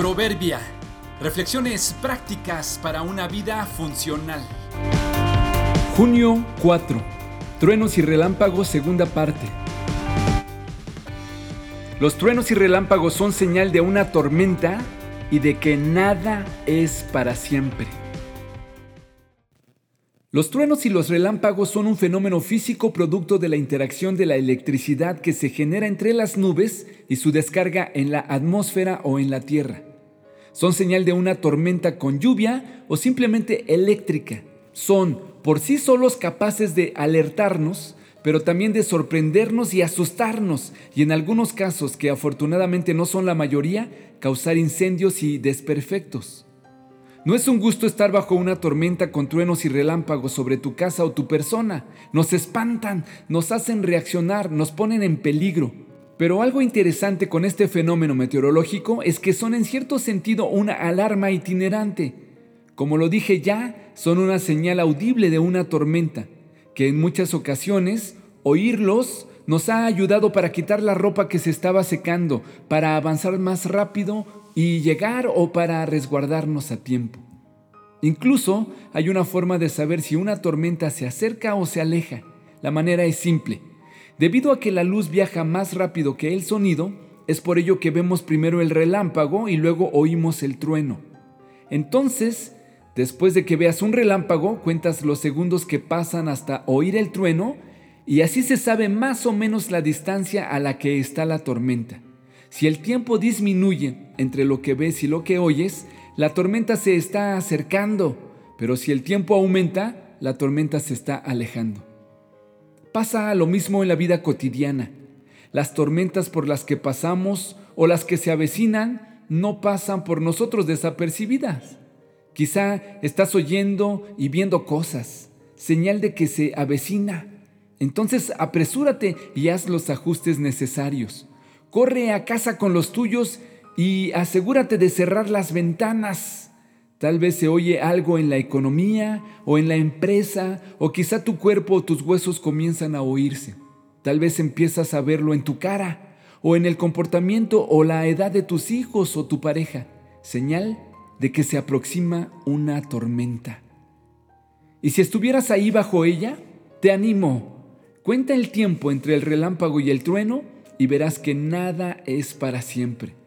Proverbia. Reflexiones prácticas para una vida funcional. Junio 4. Truenos y relámpagos, segunda parte. Los truenos y relámpagos son señal de una tormenta y de que nada es para siempre. Los truenos y los relámpagos son un fenómeno físico producto de la interacción de la electricidad que se genera entre las nubes y su descarga en la atmósfera o en la Tierra. Son señal de una tormenta con lluvia o simplemente eléctrica. Son por sí solos capaces de alertarnos, pero también de sorprendernos y asustarnos, y en algunos casos, que afortunadamente no son la mayoría, causar incendios y desperfectos. No es un gusto estar bajo una tormenta con truenos y relámpagos sobre tu casa o tu persona. Nos espantan, nos hacen reaccionar, nos ponen en peligro. Pero algo interesante con este fenómeno meteorológico es que son en cierto sentido una alarma itinerante. Como lo dije ya, son una señal audible de una tormenta, que en muchas ocasiones oírlos nos ha ayudado para quitar la ropa que se estaba secando, para avanzar más rápido y llegar o para resguardarnos a tiempo. Incluso hay una forma de saber si una tormenta se acerca o se aleja. La manera es simple. Debido a que la luz viaja más rápido que el sonido, es por ello que vemos primero el relámpago y luego oímos el trueno. Entonces, después de que veas un relámpago, cuentas los segundos que pasan hasta oír el trueno y así se sabe más o menos la distancia a la que está la tormenta. Si el tiempo disminuye entre lo que ves y lo que oyes, la tormenta se está acercando, pero si el tiempo aumenta, la tormenta se está alejando. Pasa lo mismo en la vida cotidiana. Las tormentas por las que pasamos o las que se avecinan no pasan por nosotros desapercibidas. Quizá estás oyendo y viendo cosas, señal de que se avecina. Entonces apresúrate y haz los ajustes necesarios. Corre a casa con los tuyos y asegúrate de cerrar las ventanas. Tal vez se oye algo en la economía o en la empresa o quizá tu cuerpo o tus huesos comienzan a oírse. Tal vez empiezas a verlo en tu cara o en el comportamiento o la edad de tus hijos o tu pareja. Señal de que se aproxima una tormenta. Y si estuvieras ahí bajo ella, te animo. Cuenta el tiempo entre el relámpago y el trueno y verás que nada es para siempre.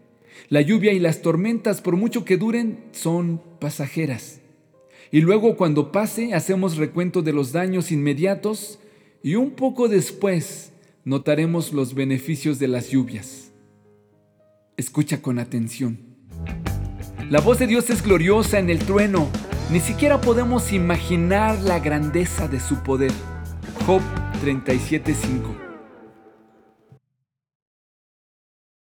La lluvia y las tormentas, por mucho que duren, son pasajeras. Y luego cuando pase, hacemos recuento de los daños inmediatos y un poco después notaremos los beneficios de las lluvias. Escucha con atención. La voz de Dios es gloriosa en el trueno. Ni siquiera podemos imaginar la grandeza de su poder. Job 37:5